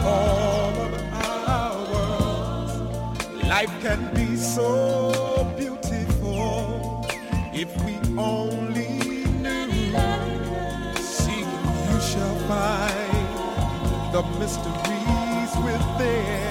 all of ours. Life can be so beautiful if we only knew. See, you shall find the mysteries within.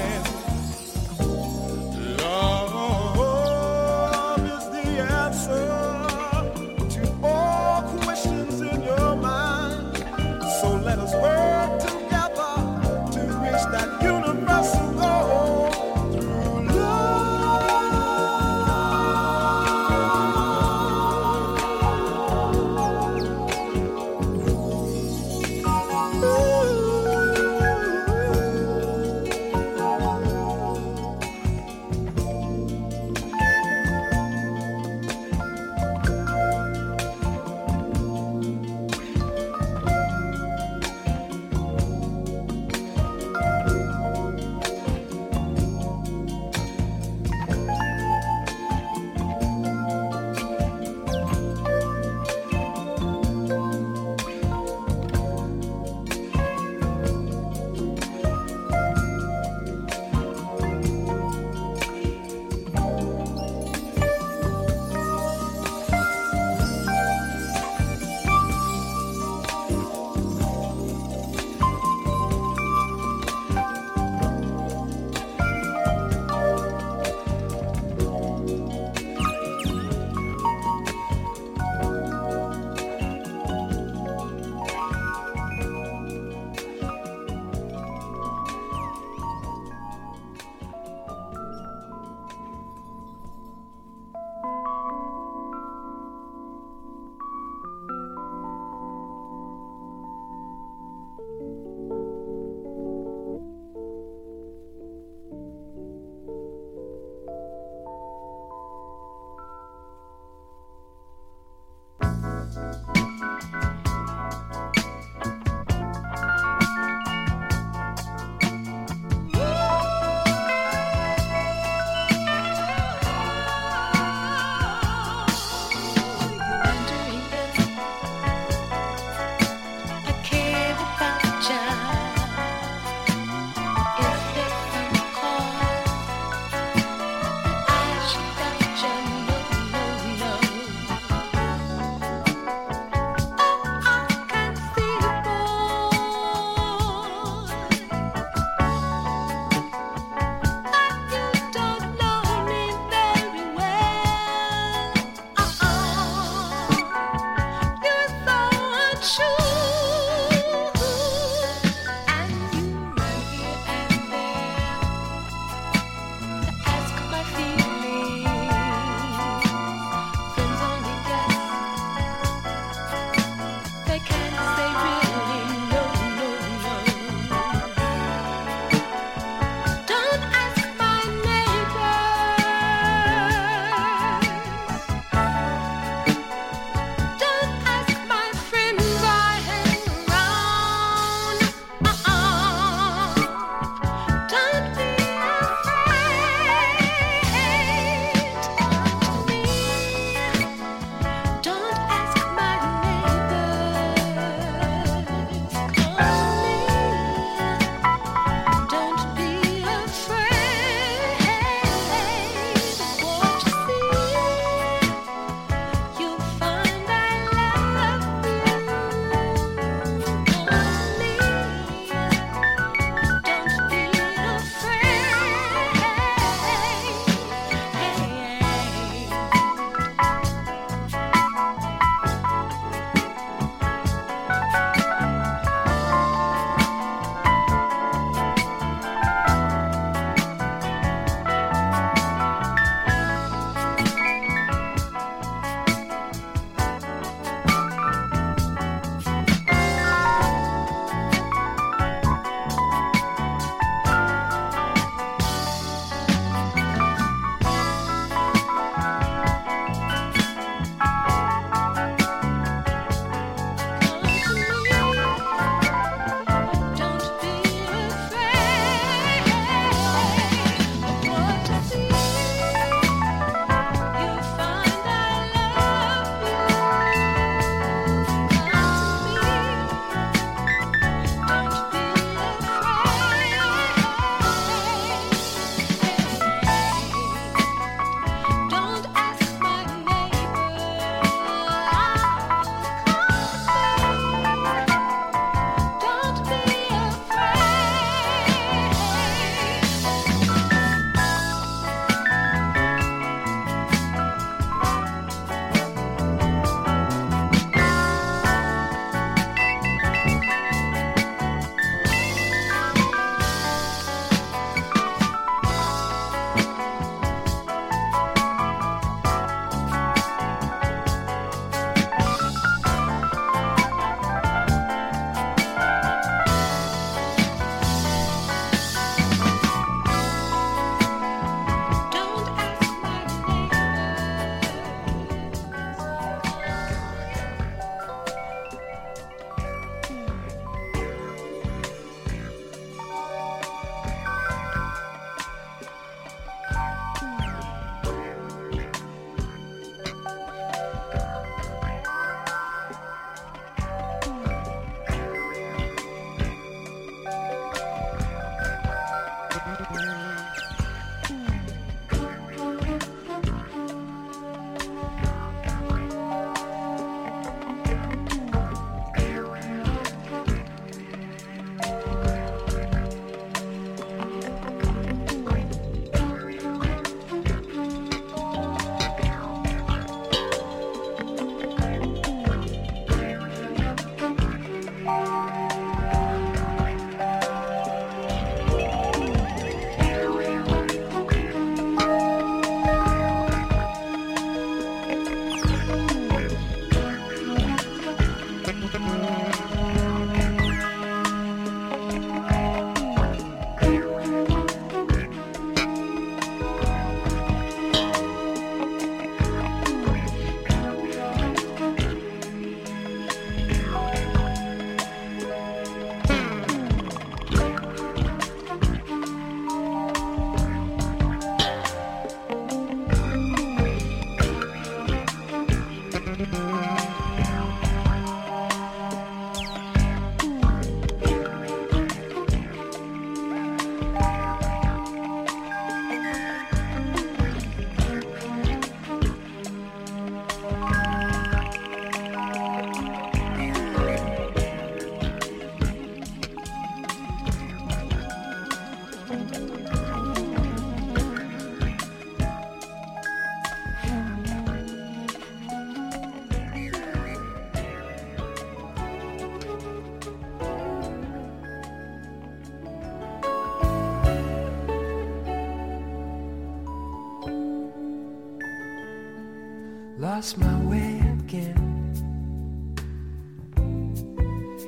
Lost my way again.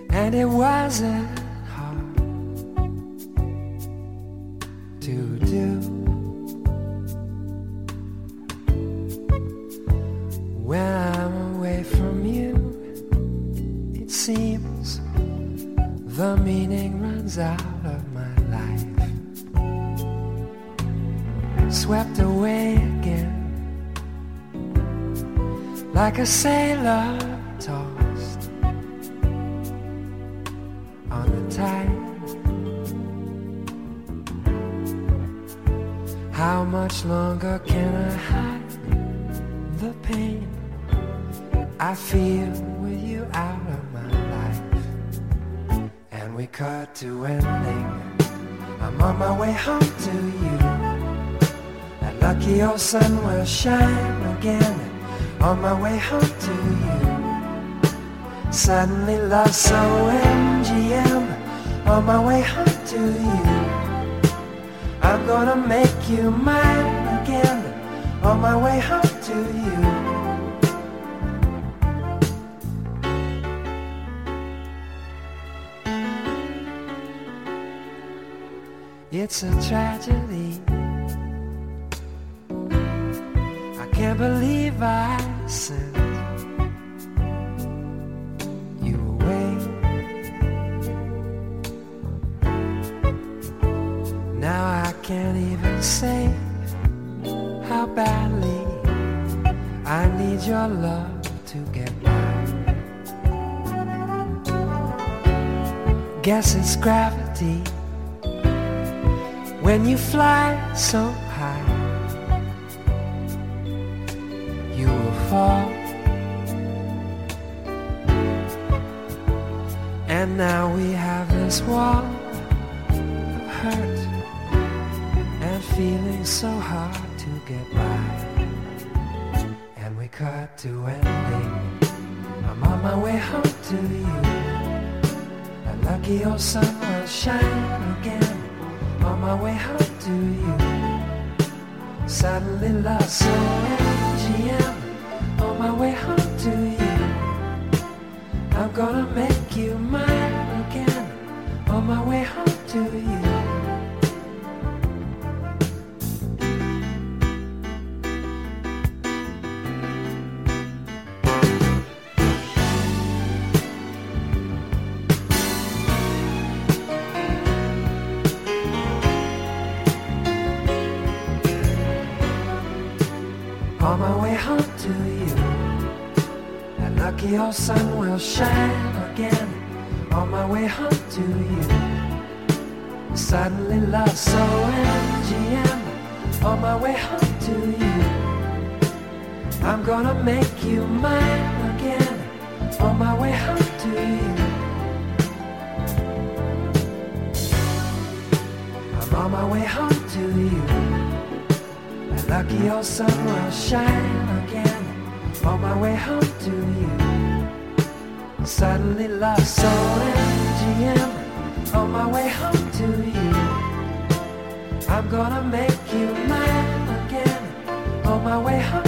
And it wasn't hard to do. When I'm away from you, it seems the meaning runs out of my life. Swept away again like a sailor tossed on the tide. How much longer can I hide the pain I feel with you out of my life? And we cut to ending. I'm on my way home to you. That lucky old sun will shine again on my way home to you. Suddenly love so MGM on my way home to you. I'm gonna make you mine again on my way home to you. It's a tragedy. Can't believe I sent you away. Now I can't even say how badly I need your love to get by. Guess it's gravity when you fly so fall. And now we have this wall of hurt and feeling so hard to get by. And we cut to ending. I'm on my way home to you. A lucky old sun will shine again on my way home to you. Suddenly lost so MGM my way home to you. I'm gonna make you mine again on my way home to you. Old sun will shine again. On my way home to you, suddenly love so MGM. On my way home to you, I'm gonna make you mine again. On my way home to you. I'm on my way home to you. That lucky old sun will shine again on my way home to you. Suddenly lost so MGM on my way home to you. I'm gonna make you mine again on my way home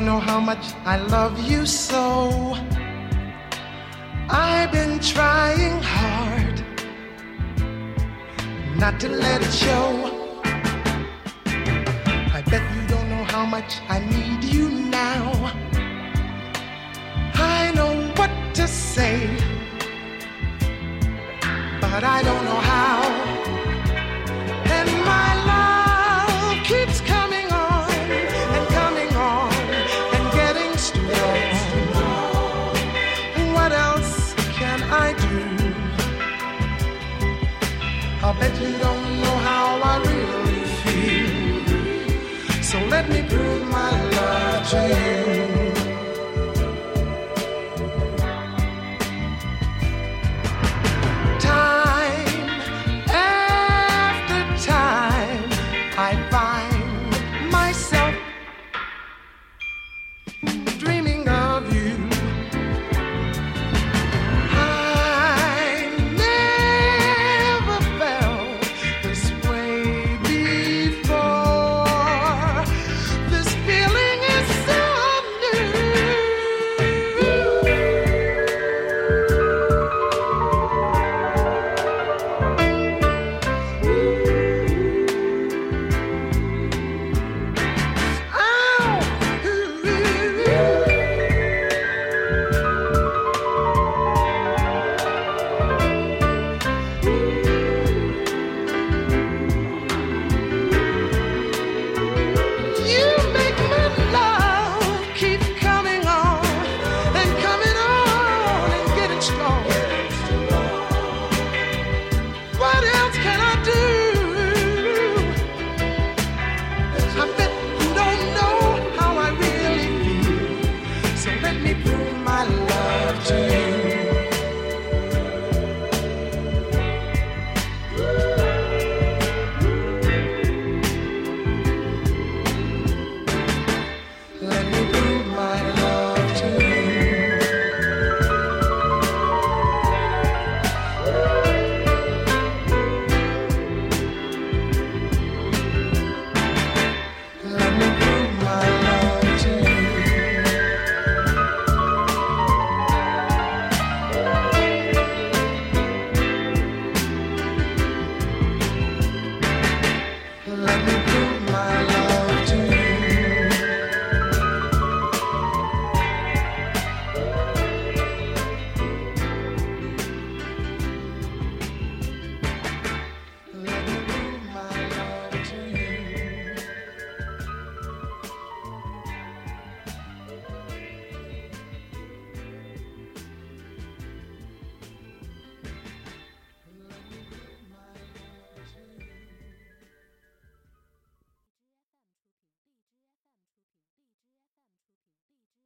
don't know how much I love you so. I've been trying hard not to let it show. I bet you don't know how much I need you now. I know what to say, but I don't know how. Me prove my love to you.